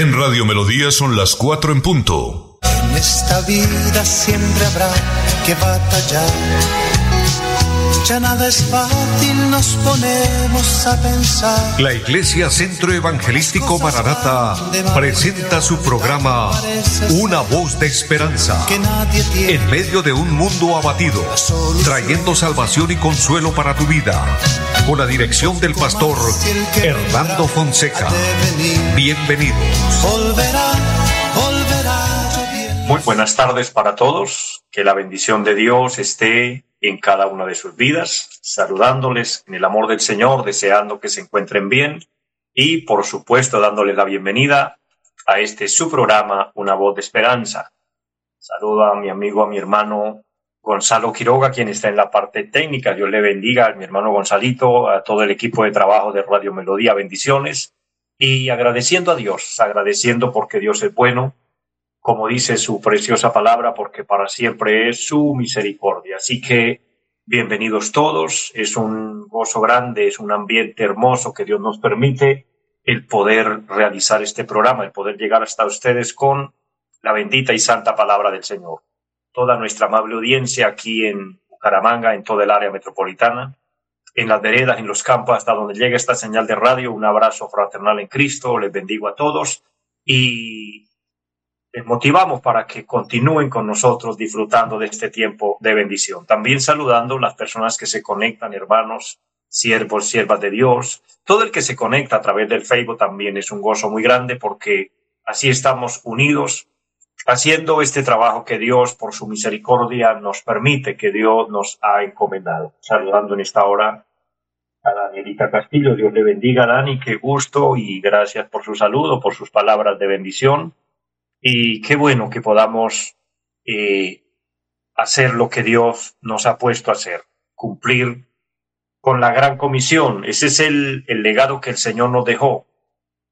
En Radio Melodía son las 4 en punto. En esta vida siempre habrá que batallar ya nada es fácil, nos ponemos a pensar. La Iglesia Centro Evangelístico Maranata presenta su programa Una voz de esperanza en medio de un mundo abatido, trayendo salvación y consuelo para tu vida. Con la dirección del pastor Hernando Fonseca. Bienvenidos. Muy buenas tardes para todos. Que la bendición de Dios esté en cada una de sus vidas, saludándoles en el amor del Señor, deseando que se encuentren bien y, por supuesto, dándoles la bienvenida a este su programa, Una voz de esperanza. Saludo a mi amigo, a mi hermano Gonzalo Quiroga, quien está en la parte técnica. Dios le bendiga a mi hermano Gonzalito, a todo el equipo de trabajo de Radio Melodía. Bendiciones. Y agradeciendo a Dios, agradeciendo porque Dios es bueno, como dice su preciosa palabra, porque para siempre es su misericordia. Así que bienvenidos todos, es un gozo grande, es un ambiente hermoso que Dios nos permite el poder realizar este programa, el poder llegar hasta ustedes con la bendita y santa palabra del Señor. Toda nuestra amable audiencia aquí en Bucaramanga, en toda el área metropolitana, en las veredas, en los campos, hasta donde llegue esta señal de radio, un abrazo fraternal en Cristo, les bendigo a todos y les motivamos para que continúen con nosotros disfrutando de este tiempo de bendición. También saludando las personas que se conectan, hermanos, siervos, siervas de Dios. Todo el que se conecta a través del Facebook también es un gozo muy grande porque así estamos unidos haciendo este trabajo que Dios, por su misericordia, nos permite, que Dios nos ha encomendado. Saludando en esta hora a Danielita Castillo. Dios le bendiga, Dani. Qué gusto y gracias por su saludo, por sus palabras de bendición. Y qué bueno que podamos eh, hacer lo que Dios nos ha puesto a hacer, cumplir con la gran comisión. Ese es el, el legado que el Señor nos dejó,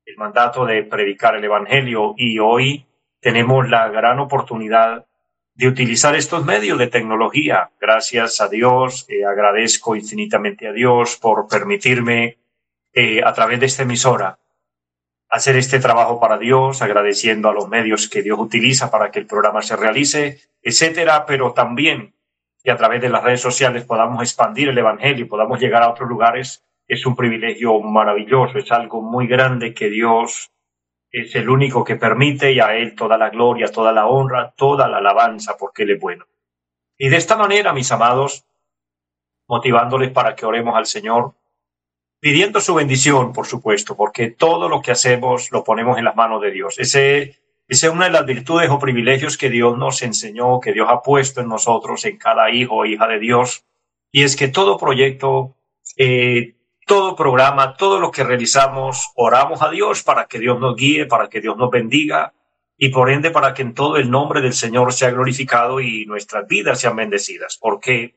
el mandato de predicar el Evangelio. Y hoy tenemos la gran oportunidad de utilizar estos medios de tecnología. Gracias a Dios, eh, agradezco infinitamente a Dios por permitirme eh, a través de esta emisora hacer este trabajo para Dios, agradeciendo a los medios que Dios utiliza para que el programa se realice, etcétera, pero también que a través de las redes sociales podamos expandir el Evangelio y podamos llegar a otros lugares, es un privilegio maravilloso, es algo muy grande que Dios es el único que permite y a Él toda la gloria, toda la honra, toda la alabanza, porque Él es bueno. Y de esta manera, mis amados, motivándoles para que oremos al Señor, pidiendo su bendición, por supuesto, porque todo lo que hacemos lo ponemos en las manos de Dios. Ese, esa es una de las virtudes o privilegios que Dios nos enseñó, que Dios ha puesto en nosotros, en cada hijo o hija de Dios, y es que todo proyecto, eh, todo programa, todo lo que realizamos, oramos a Dios para que Dios nos guíe, para que Dios nos bendiga y por ende para que en todo el nombre del Señor sea glorificado y nuestras vidas sean bendecidas. Porque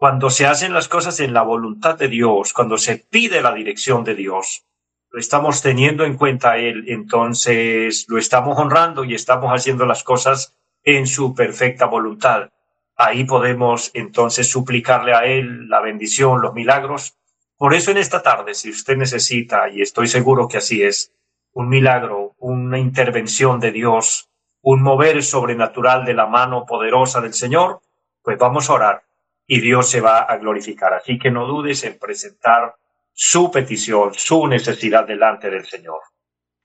cuando se hacen las cosas en la voluntad de Dios, cuando se pide la dirección de Dios, lo estamos teniendo en cuenta a Él, entonces lo estamos honrando y estamos haciendo las cosas en su perfecta voluntad. Ahí podemos entonces suplicarle a Él la bendición, los milagros. Por eso en esta tarde, si usted necesita, y estoy seguro que así es, un milagro, una intervención de Dios, un mover sobrenatural de la mano poderosa del Señor, pues vamos a orar y Dios se va a glorificar. Así que no dudes en presentar su petición, su necesidad delante del Señor.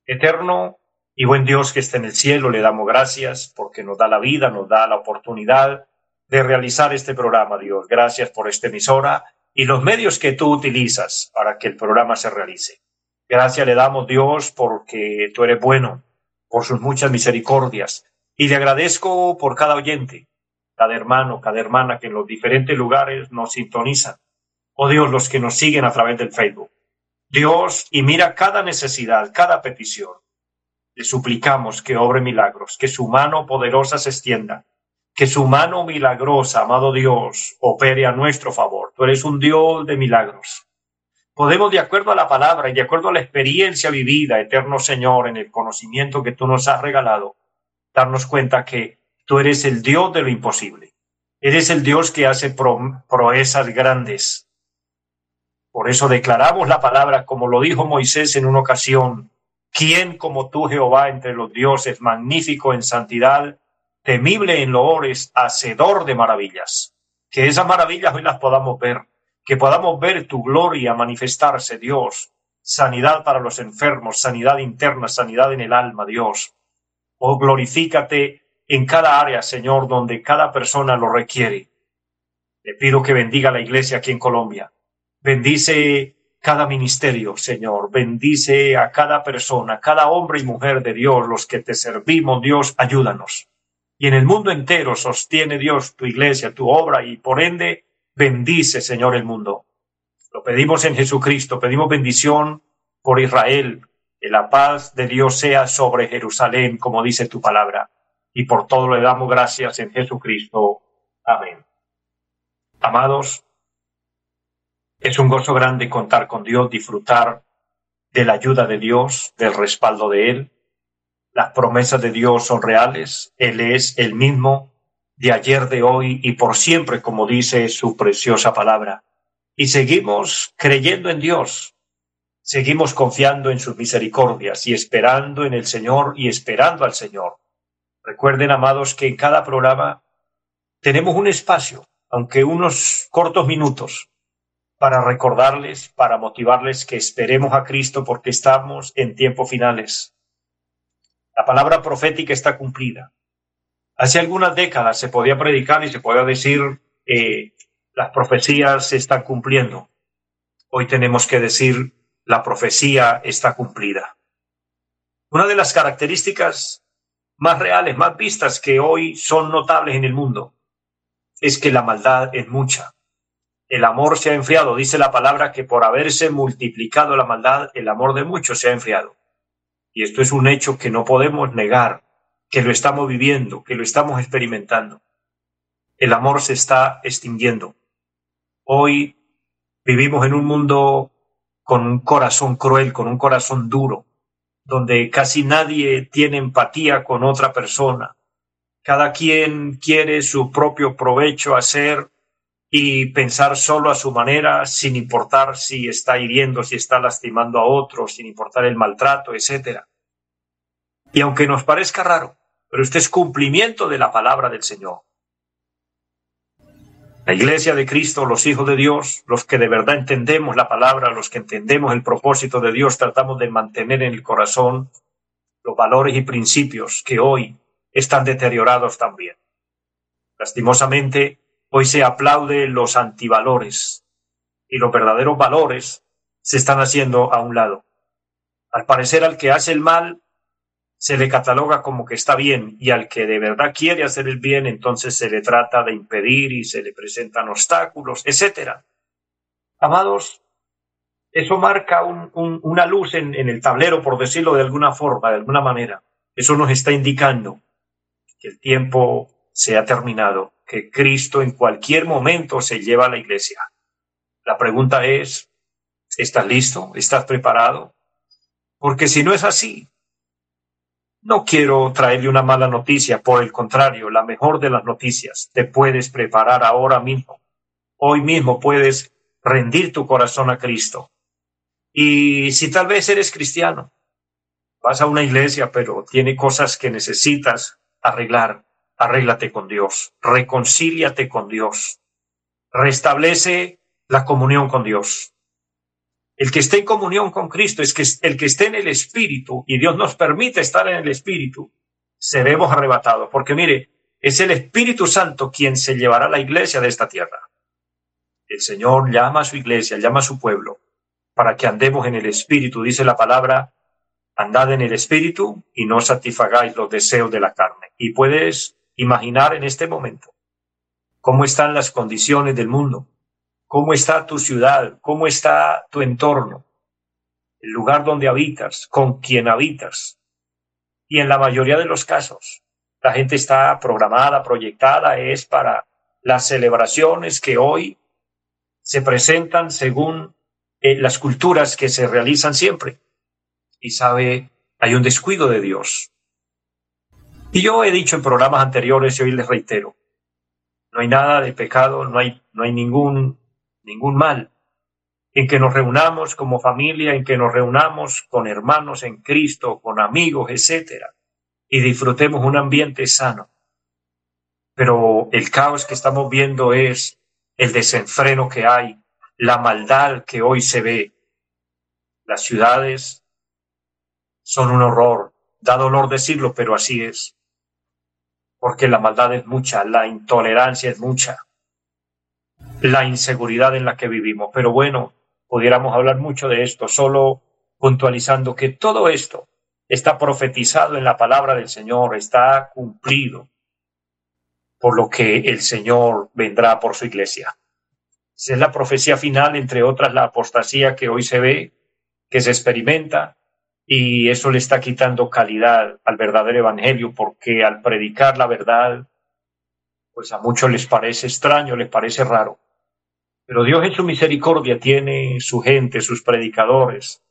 Eterno y buen Dios que está en el cielo, le damos gracias porque nos da la vida, nos da la oportunidad de realizar este programa, Dios. Gracias por esta emisora y los medios que tú utilizas para que el programa se realice. Gracias le damos, Dios, porque tú eres bueno, por sus muchas misericordias. Y le agradezco por cada oyente, cada hermano, cada hermana que en los diferentes lugares nos sintonizan. Oh Dios, los que nos siguen a través del Facebook. Dios, y mira cada necesidad, cada petición. Le suplicamos que obre milagros, que su mano poderosa se extienda, que su mano milagrosa, amado Dios, opere a nuestro favor. Tú eres un Dios de milagros. Podemos, de acuerdo a la palabra y de acuerdo a la experiencia vivida, eterno Señor, en el conocimiento que tú nos has regalado, darnos cuenta que Tú eres el Dios de lo imposible. Eres el Dios que hace proezas grandes. Por eso declaramos la palabra, como lo dijo Moisés en una ocasión, ¿Quién como tú, Jehová, entre los dioses, magnífico en santidad, temible en loores, hacedor de maravillas? Que esas maravillas hoy las podamos ver, que podamos ver tu gloria manifestarse, Dios. Sanidad para los enfermos, sanidad interna, sanidad en el alma, Dios. Oh, glorifícate en cada área, Señor, donde cada persona lo requiere. Le pido que bendiga la iglesia aquí en Colombia. Bendice cada ministerio, Señor. Bendice a cada persona, cada hombre y mujer de Dios, los que te servimos, Dios, ayúdanos. Y en el mundo entero sostiene Dios tu iglesia, tu obra, y por ende bendice, Señor, el mundo. Lo pedimos en Jesucristo, pedimos bendición por Israel, que la paz de Dios sea sobre Jerusalén, como dice tu palabra. Y por todo le damos gracias en Jesucristo. Amén. Amados, es un gozo grande contar con Dios, disfrutar de la ayuda de Dios, del respaldo de Él. Las promesas de Dios son reales. Él es el mismo de ayer, de hoy y por siempre, como dice su preciosa palabra. Y seguimos creyendo en Dios. Seguimos confiando en sus misericordias y esperando en el Señor y esperando al Señor. Recuerden, amados, que en cada programa tenemos un espacio, aunque unos cortos minutos, para recordarles, para motivarles que esperemos a Cristo porque estamos en tiempos finales. La palabra profética está cumplida. Hace algunas décadas se podía predicar y se podía decir eh, las profecías se están cumpliendo. Hoy tenemos que decir la profecía está cumplida. Una de las características más reales, más vistas que hoy son notables en el mundo es que la maldad es mucha el amor se ha enfriado. Dice la palabra que por haberse multiplicado la maldad, el amor de muchos se ha enfriado. Y esto es un hecho que no podemos negar, que lo estamos viviendo, que lo estamos experimentando. El amor se está extinguiendo. Hoy vivimos en un mundo con un corazón cruel, con un corazón duro, donde casi nadie tiene empatía con otra persona. Cada quien quiere su propio provecho hacer y pensar solo a su manera, sin importar si está hiriendo, si está lastimando a otros, sin importar el maltrato, etc. Y aunque nos parezca raro, pero este es cumplimiento de la palabra del Señor. La iglesia de Cristo, los hijos de Dios, los que de verdad entendemos la palabra, los que entendemos el propósito de Dios, tratamos de mantener en el corazón los valores y principios que hoy están deteriorados también. Lastimosamente, Hoy se aplaude los antivalores y los verdaderos valores se están haciendo a un lado. Al parecer al que hace el mal se le cataloga como que está bien y al que de verdad quiere hacer el bien entonces se le trata de impedir y se le presentan obstáculos, etc. Amados, eso marca una luz en, en el tablero, por decirlo de alguna forma, de alguna manera. Eso nos está indicando que el tiempo se ha terminado que Cristo en cualquier momento se lleva a la iglesia. La pregunta es, ¿estás listo? ¿Estás preparado? Porque si no es así, no quiero traerle una mala noticia, por el contrario, la mejor de las noticias, te puedes preparar ahora mismo. Hoy mismo puedes rendir tu corazón a Cristo. Y si tal vez eres cristiano, vas a una iglesia, pero tiene cosas que necesitas arreglar, arréglate con Dios, reconcíliate con Dios, restablece la comunión con Dios. El que esté en comunión con Cristo es que el que esté en el Espíritu, y Dios nos permite estar en el Espíritu, seremos arrebatados. Porque mire, es el Espíritu Santo quien se llevará a la iglesia de esta tierra. El Señor llama a su iglesia, llama a su pueblo, para que andemos en el Espíritu, dice la palabra, andad en el Espíritu y no satisfagáis los deseos de la carne. Y puedes imaginar en este momento cómo están las condiciones del mundo, cómo está tu ciudad, cómo está tu entorno, el lugar donde habitas, con quien habitas. Y en la mayoría de los casos, la gente está programada, proyectada, es para las celebraciones que hoy se presentan según eh, las culturas que se realizan siempre. Y sabe, hay un descuido de Dios. Y yo he dicho en programas anteriores y hoy les reitero, no hay nada de pecado, no hay, no hay ningún, ningún mal en que nos reunamos como familia, en que nos reunamos con hermanos en Cristo, con amigos, etcétera, y disfrutemos un ambiente sano. Pero el caos que estamos viendo es el desenfreno que hay, la maldad que hoy se ve. Las ciudades son un horror, da dolor decirlo, pero así es. Porque la maldad es mucha, la intolerancia es mucha, la inseguridad en la que vivimos. Pero bueno, pudiéramos hablar mucho de esto, solo puntualizando que todo esto está profetizado en la palabra del Señor, está cumplido por lo que el Señor vendrá por su iglesia. Esa es la profecía final, entre otras la apostasía que hoy se ve, que se experimenta, y eso le está quitando calidad al verdadero evangelio, porque al predicar la verdad, pues a muchos les parece extraño, les parece raro. Pero Dios en su misericordia tiene su gente, sus predicadores,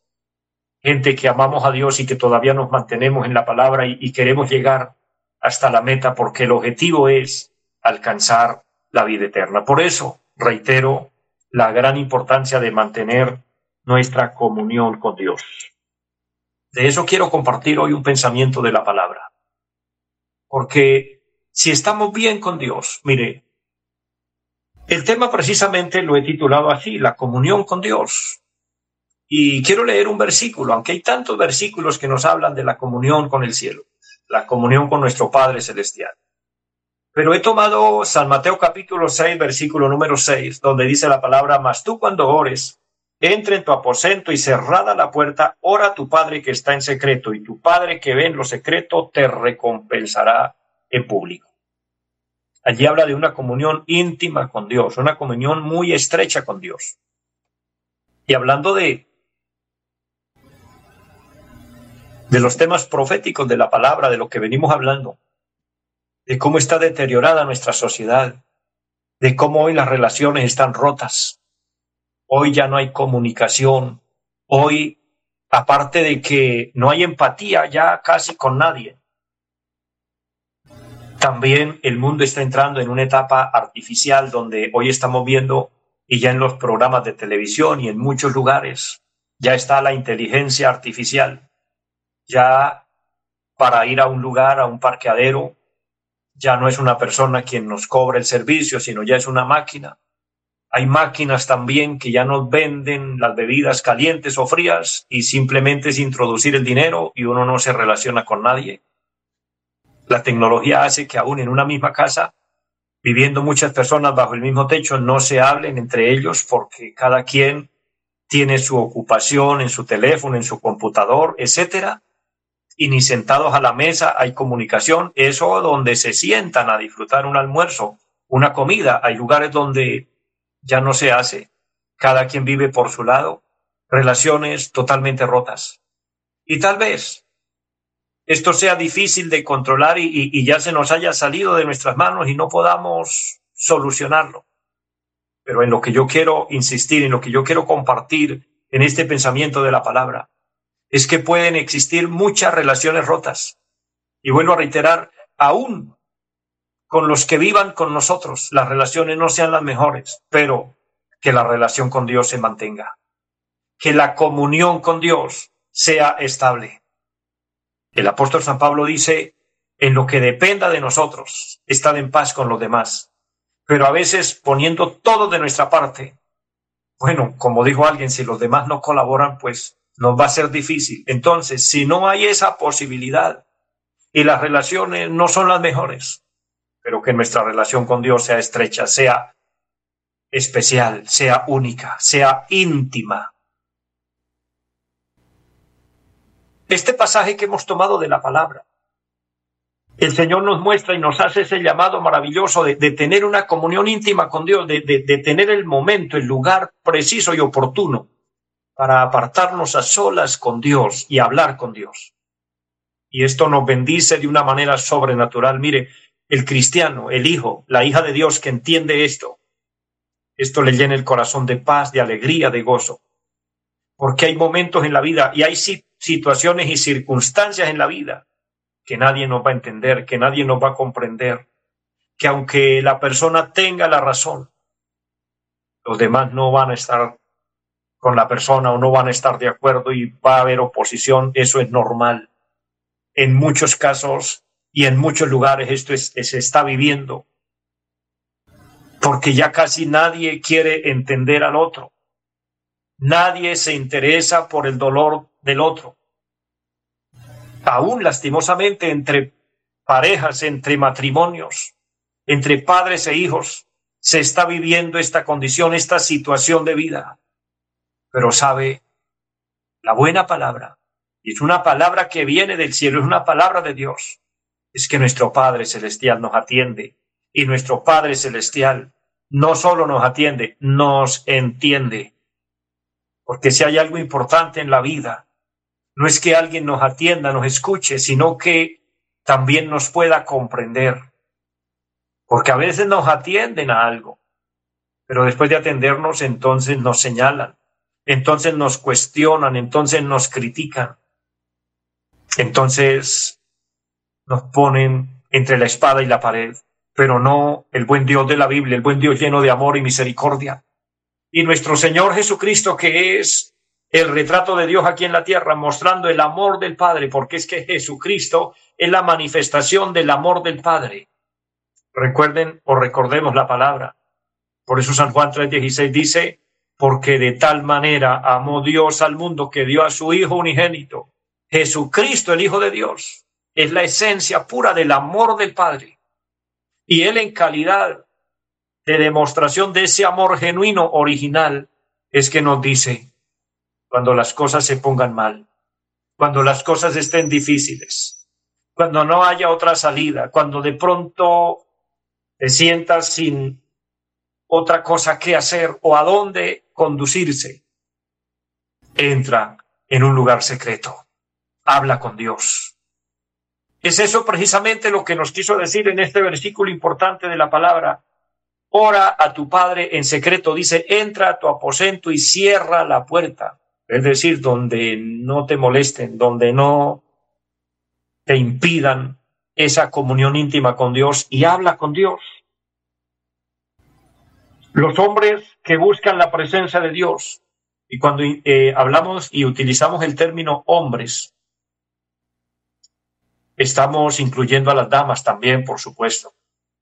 gente que amamos a Dios y que todavía nos mantenemos en la palabra y, queremos llegar hasta la meta porque el objetivo es alcanzar la vida eterna. Por eso reitero la gran importancia de mantener nuestra comunión con Dios. De eso quiero compartir hoy un pensamiento de la palabra. Porque si estamos bien con Dios, mire, el tema precisamente lo he titulado así, la comunión con Dios. Y quiero leer un versículo, aunque hay tantos versículos que nos hablan de la comunión con el cielo, la comunión con nuestro Padre Celestial. Pero he tomado San Mateo capítulo 6, versículo número 6, donde dice la palabra, mas tú cuando ores, entra en tu aposento y cerrada la puerta, ora a tu Padre que está en secreto, y tu Padre que ve en lo secreto te recompensará en público. Allí habla de una comunión íntima con Dios, una comunión muy estrecha con Dios. Y hablando de, de los temas proféticos de la palabra, de lo que venimos hablando, de cómo está deteriorada nuestra sociedad, de cómo hoy las relaciones están rotas, hoy ya no hay comunicación, hoy, aparte de que no hay empatía ya casi con nadie, también el mundo está entrando en una etapa artificial donde hoy estamos viendo, y ya en los programas de televisión y en muchos lugares, ya está la inteligencia artificial. Ya para ir a un lugar, a un parqueadero, ya no es una persona quien nos cobra el servicio, sino ya es una máquina. Hay máquinas también que ya nos venden las bebidas calientes o frías y simplemente es introducir el dinero y uno no se relaciona con nadie. La tecnología hace que aún en una misma casa, viviendo muchas personas bajo el mismo techo, no se hablen entre ellos porque cada quien tiene su ocupación en su teléfono, en su computador, etcétera, y ni sentados a la mesa hay comunicación. Eso donde se sientan a disfrutar un almuerzo, una comida, hay lugares donde ya no se hace. Cada quien vive por su lado, relaciones totalmente rotas. Y tal vez esto sea difícil de controlar y, ya se nos haya salido de nuestras manos y no podamos solucionarlo. Pero en lo que yo quiero insistir, en lo que yo quiero compartir en este pensamiento de la palabra, es que pueden existir muchas relaciones rotas. Y vuelvo a reiterar, aún con los que vivan con nosotros, las relaciones no sean las mejores, pero que la relación con Dios se mantenga, que la comunión con Dios sea estable. El apóstol San Pablo dice, en lo que dependa de nosotros, estar en paz con los demás, pero a veces poniendo todo de nuestra parte. Bueno, como dijo alguien, si los demás no colaboran, pues nos va a ser difícil. Entonces, si no hay esa posibilidad y las relaciones no son las mejores, pero que nuestra relación con Dios sea estrecha, sea especial, sea única, sea íntima, Este pasaje que hemos tomado de la palabra, el Señor nos muestra y nos hace ese llamado maravilloso de, tener una comunión íntima con Dios, de, de tener el momento, el lugar preciso y oportuno para apartarnos a solas con Dios y hablar con Dios. Y esto nos bendice de una manera sobrenatural. Mire, el cristiano, el hijo, la hija de Dios que entiende esto, esto le llena el corazón de paz, de alegría, de gozo. Porque hay momentos en la vida y hay situaciones y circunstancias en la vida que nadie nos va a entender, que nadie nos va a comprender, que aunque la persona tenga la razón, los demás no van a estar con la persona o no van a estar de acuerdo y va a haber oposición, eso es normal. En muchos casos y en muchos lugares esto se está viviendo porque ya casi nadie quiere entender al otro. Nadie se interesa por el dolor del otro. Aún lastimosamente entre parejas, entre matrimonios, entre padres e hijos, se está viviendo esta condición, esta situación de vida. Pero sabe, la buena palabra, y es una palabra que viene del cielo, es una palabra de Dios, es que nuestro Padre Celestial nos atiende y nuestro Padre Celestial no solo nos atiende, nos entiende. Porque si hay algo importante en la vida, no es que alguien nos atienda, nos escuche, sino que también nos pueda comprender. Porque a veces nos atienden a algo, pero después de atendernos entonces nos señalan, entonces nos cuestionan, entonces nos critican, entonces nos ponen entre la espada y la pared, pero no el buen Dios de la Biblia, el buen Dios lleno de amor y misericordia. Y nuestro Señor Jesucristo, que es el retrato de Dios aquí en la tierra, mostrando el amor del Padre, porque es que Jesucristo es la manifestación del amor del Padre. Recuerden o recordemos la palabra. Por eso San Juan 3:16 dice, porque de tal manera amó Dios al mundo que dio a su Hijo unigénito. Jesucristo, el Hijo de Dios, es la esencia pura del amor del Padre. Y Él en calidad de demostración de ese amor genuino, original, es que nos dice, cuando las cosas se pongan mal, cuando las cosas estén difíciles, cuando no haya otra salida, cuando de pronto te sientas sin otra cosa que hacer o a dónde conducirse, entra en un lugar secreto, habla con Dios. Es eso precisamente lo que nos quiso decir en este versículo importante de la palabra. Ora a tu Padre en secreto, dice, entra a tu aposento y cierra la puerta. Es decir, donde no te molesten, donde no te impidan esa comunión íntima con Dios y habla con Dios. Los hombres que buscan la presencia de Dios, y cuando eh, hablamos y utilizamos el término hombres, estamos incluyendo a las damas también, por supuesto.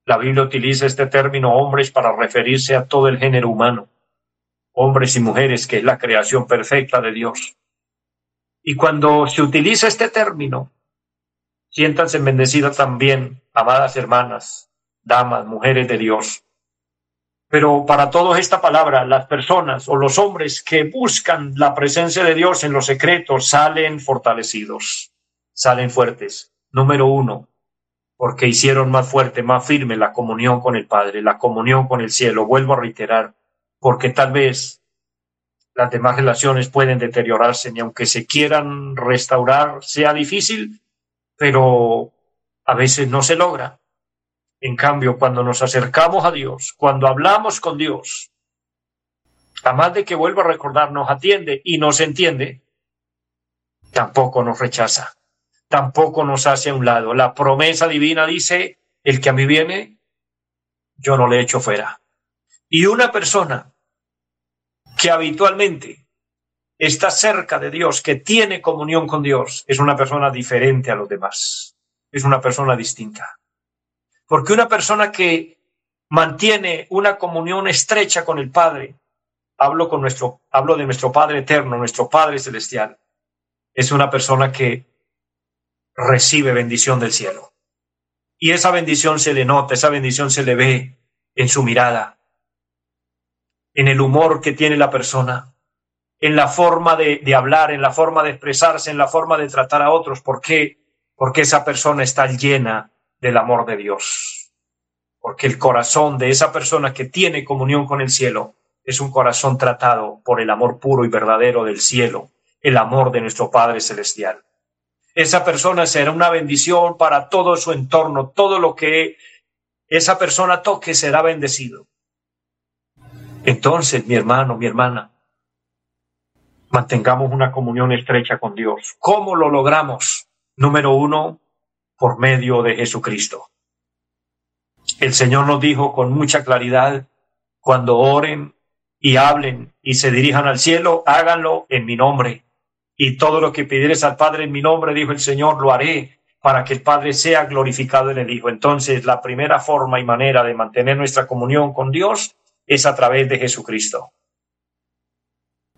La Biblia utiliza este término hombres para referirse a todo el género humano, hombres y mujeres, que es la creación perfecta de Dios. Y cuando se utiliza este término, siéntanse bendecidas también, amadas hermanas, damas, mujeres de Dios, pero para todos esta palabra, las personas o los hombres que buscan la presencia de Dios en los secretos salen fortalecidos, salen fuertes. Número uno, porque hicieron más fuerte, más firme la comunión con el Padre, la comunión con el cielo. Vuelvo a reiterar, porque tal vez las demás relaciones pueden deteriorarse y aunque se quieran restaurar sea difícil, pero a veces no se logra. En cambio, cuando nos acercamos a Dios, cuando hablamos con Dios, además de que vuelvo a recordar, nos atiende y nos entiende, tampoco nos rechaza, tampoco nos hace a un lado. La promesa divina dice, el que a mí viene, yo no le echo fuera. Y una persona que habitualmente está cerca de Dios, que tiene comunión con Dios, es una persona diferente a los demás, es una persona distinta. Porque una persona que mantiene una comunión estrecha con el Padre, hablo, con nuestro, hablo de nuestro Padre eterno, nuestro Padre celestial, es una persona que recibe bendición del cielo. Y esa bendición se le nota, esa bendición se le ve en su mirada, en el humor que tiene la persona, en la forma de, de, hablar, en la forma de expresarse, en la forma de tratar a otros. ¿Por qué? Porque esa persona está llena del amor de Dios. Porque el corazón de esa persona que tiene comunión con el cielo es un corazón tratado por el amor puro y verdadero del cielo, el amor de nuestro Padre Celestial. Esa persona será una bendición para todo su entorno, todo lo que esa persona toque será bendecido. Entonces, mi hermano, mi hermana, mantengamos una comunión estrecha con Dios. ¿Cómo lo logramos? Número uno, por medio de Jesucristo. El Señor nos dijo con mucha claridad, cuando oren y hablen y se dirijan al cielo, háganlo en mi nombre. Y todo lo que pidieres al Padre en mi nombre, dijo el Señor, lo haré para que el Padre sea glorificado en el Hijo. Entonces, la primera forma y manera de mantener nuestra comunión con Dios es a través de Jesucristo.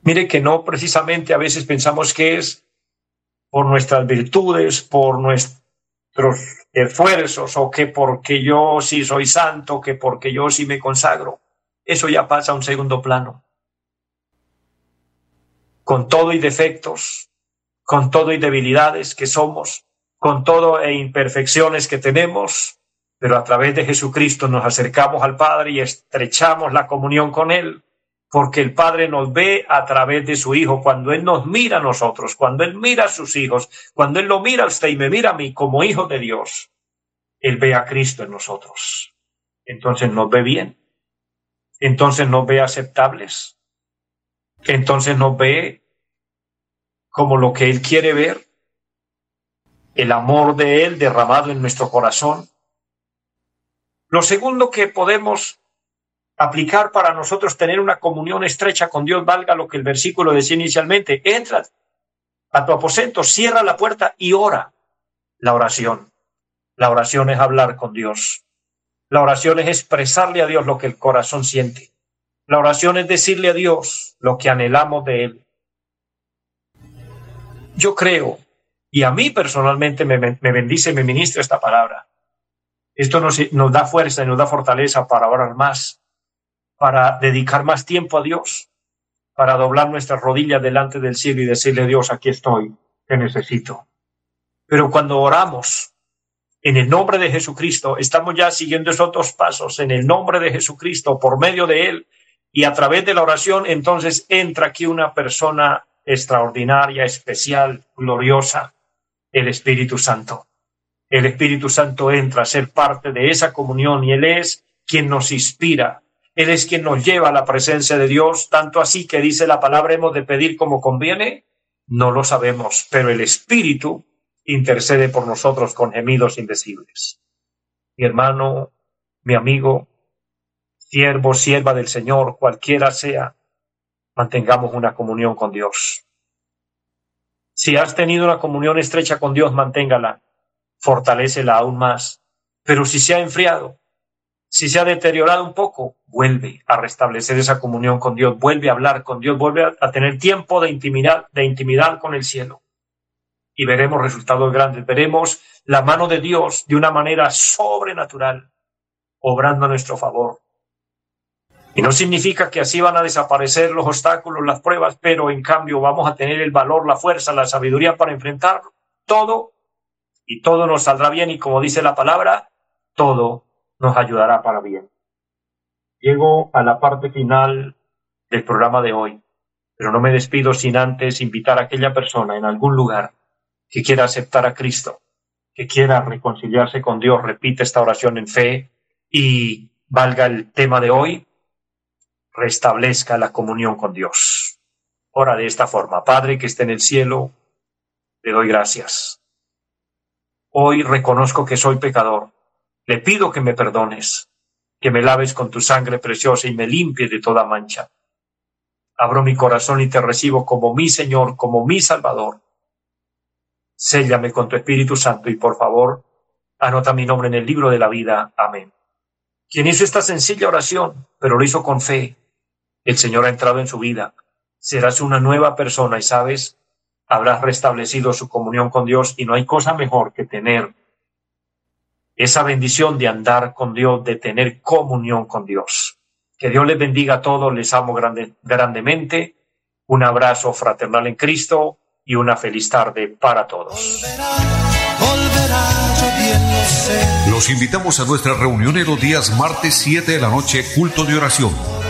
Mire que no precisamente a veces pensamos que es por nuestras virtudes, por nuestros esfuerzos, o que porque yo sí soy santo, que porque yo sí me consagro. Eso ya pasa a un segundo plano. Con todo y defectos, con todo y debilidades que somos, con todo e imperfecciones que tenemos, pero a través de Jesucristo nos acercamos al Padre y estrechamos la comunión con Él porque el Padre nos ve a través de su Hijo, cuando Él nos mira a nosotros, cuando Él mira a sus hijos, cuando Él lo mira a usted y me mira a mí como hijo de Dios, Él ve a Cristo en nosotros. Entonces nos ve bien, entonces nos ve aceptables, entonces nos ve como lo que Él quiere ver, el amor de Él derramado en nuestro corazón. Lo segundo que podemos aplicar para nosotros tener una comunión estrecha con Dios, valga lo que el versículo decía inicialmente, entra a tu aposento, cierra la puerta y ora. La oración. La oración es hablar con Dios. La oración es expresarle a Dios lo que el corazón siente. La oración es decirle a Dios lo que anhelamos de Él. Yo creo, y a mí personalmente me, bendice y me ministra esta palabra. Esto nos, nos da fuerza y nos da fortaleza para orar más, para dedicar más tiempo a Dios, para doblar nuestras rodillas delante del cielo y decirle, Dios, aquí estoy, te necesito. Pero cuando oramos en el nombre de Jesucristo, estamos ya siguiendo esos dos pasos, en el nombre de Jesucristo, por medio de Él, y a través de la oración, entonces entra aquí una persona extraordinaria, especial, gloriosa, el Espíritu Santo. El Espíritu Santo entra a ser parte de esa comunión y Él es quien nos inspira, él es quien nos lleva a la presencia de Dios, tanto así que dice la palabra hemos de pedir como conviene. No lo sabemos, pero el Espíritu intercede por nosotros con gemidos indecibles. Mi hermano, mi amigo, siervo, sierva del Señor, cualquiera sea, mantengamos una comunión con Dios. Si has tenido una comunión estrecha con Dios, manténgala, fortalécela aún más. Pero si se ha enfriado, si se ha deteriorado un poco, vuelve a restablecer esa comunión con Dios, vuelve a hablar con Dios, vuelve a, tener tiempo de intimidad, de intimidad con el cielo. Y veremos resultados grandes, veremos la mano de Dios de una manera sobrenatural, obrando a nuestro favor. Y no significa que así van a desaparecer los obstáculos, las pruebas, pero en cambio vamos a tener el valor, la fuerza, la sabiduría para enfrentar todo y todo nos saldrá bien y como dice la palabra, todo nos ayudará para bien. Llego a la parte final del programa de hoy, pero no me despido sin antes invitar a aquella persona en algún lugar que quiera aceptar a Cristo, que quiera reconciliarse con Dios, repite esta oración en fe y valga el tema de hoy, restablezca la comunión con Dios. Ora de esta forma, Padre que esté en el cielo, le doy gracias. Hoy reconozco que soy pecador le pido que me perdones, que me laves con tu sangre preciosa y me limpie de toda mancha. Abro mi corazón y te recibo como mi Señor, como mi Salvador. Séllame con tu Espíritu Santo y por favor, anota mi nombre en el libro de la vida. Amén. Quien hizo esta sencilla oración, pero lo hizo con fe, el Señor ha entrado en su vida. Serás una nueva persona y sabes, habrás restablecido su comunión con Dios y no hay cosa mejor que tener esa bendición de andar con Dios, de tener comunión con Dios. Que Dios les bendiga a todos, les amo grande, grandemente. Un abrazo fraternal en Cristo y una feliz tarde para todos. Los invitamos a nuestra reunión en los días martes 7 de la noche, culto de oración